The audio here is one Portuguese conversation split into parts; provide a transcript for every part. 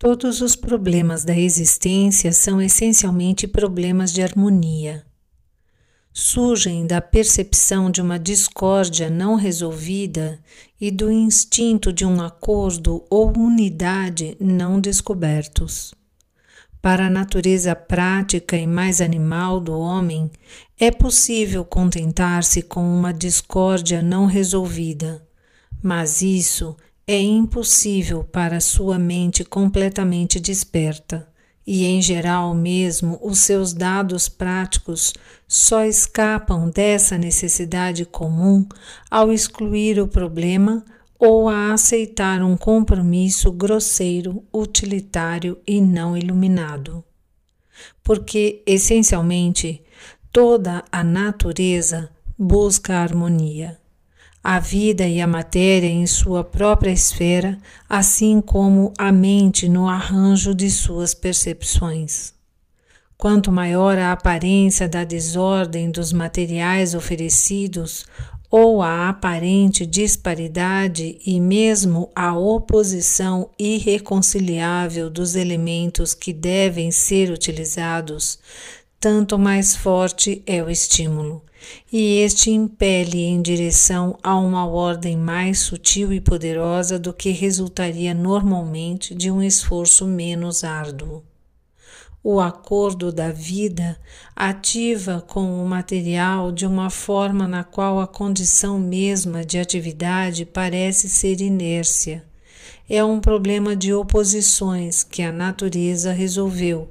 Todos os problemas da existência são essencialmente problemas de harmonia. Surgem da percepção de uma discórdia não resolvida e do instinto de um acordo ou unidade não descobertos. Para a natureza prática e mais animal do homem, é possível contentar-se com uma discórdia não resolvida, mas isso é impossível para sua mente completamente desperta, e em geral mesmo os seus dados práticos só escapam dessa necessidade comum ao excluir o problema ou a aceitar um compromisso grosseiro, utilitário e não iluminado. Porque, essencialmente, toda a natureza busca harmonia a vida e a matéria em sua própria esfera, assim como a mente no arranjo de suas percepções. Quanto maior a aparência da desordem dos materiais oferecidos, ou a aparente disparidade e mesmo a oposição irreconciliável dos elementos que devem ser utilizados, tanto mais forte é o estímulo, e este impele em direção a uma ordem mais sutil e poderosa do que resultaria normalmente de um esforço menos árduo. O acordo da vida ativa com o material de uma forma na qual a condição mesma de atividade parece ser inércia. É um problema de oposições que a natureza resolveu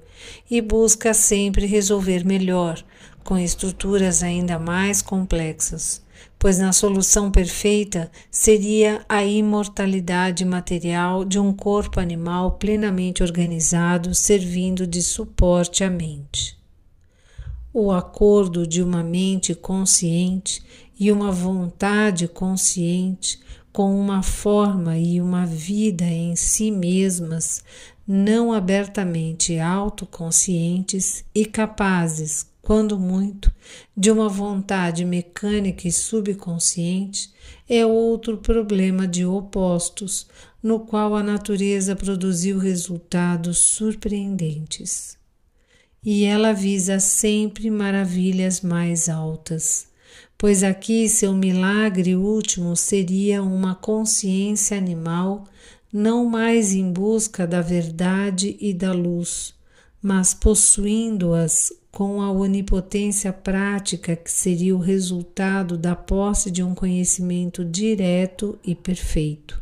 e busca sempre resolver melhor, com estruturas ainda mais complexas, pois na solução perfeita seria a imortalidade material de um corpo animal plenamente organizado, servindo de suporte à mente. O acordo de uma mente consciente e uma vontade consciente com uma forma e uma vida em si mesmas não abertamente autoconscientes e capazes, quando muito, de uma vontade mecânica e subconsciente, é outro problema de opostos, no qual a natureza produziu resultados surpreendentes. E ela visa sempre maravilhas mais altas, pois aqui seu milagre último seria uma consciência animal não mais em busca da verdade e da luz, mas possuindo-as com a onipotência prática que seria o resultado da posse de um conhecimento direto e perfeito.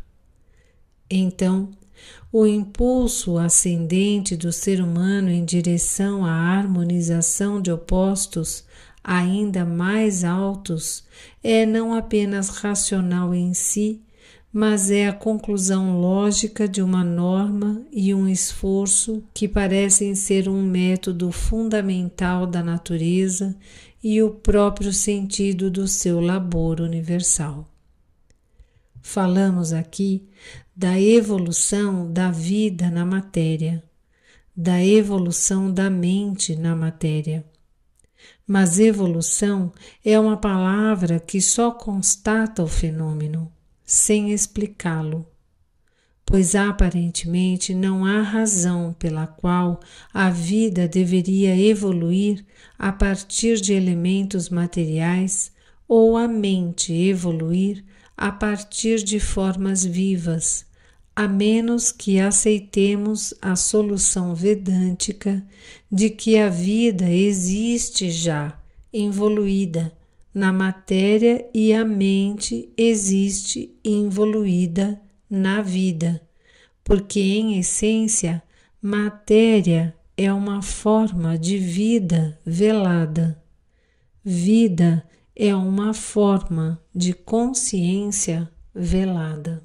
Então, o impulso ascendente do ser humano em direção à harmonização de opostos ainda mais altos é não apenas racional em si, mas é a conclusão lógica de uma norma e um esforço que parecem ser um método fundamental da natureza e o próprio sentido do seu labor universal. Falamos aqui da evolução da vida na matéria, da evolução da mente na matéria. Mas evolução é uma palavra que só constata o fenômeno sem explicá-lo, pois aparentemente não há razão pela qual a vida deveria evoluir a partir de elementos materiais ou a mente evoluir a partir de formas vivas, a menos que aceitemos a solução vedântica de que a vida existe já evoluída na matéria e a mente existe involuída na vida, porque em essência, matéria é uma forma de vida velada. Vida é uma forma de consciência velada.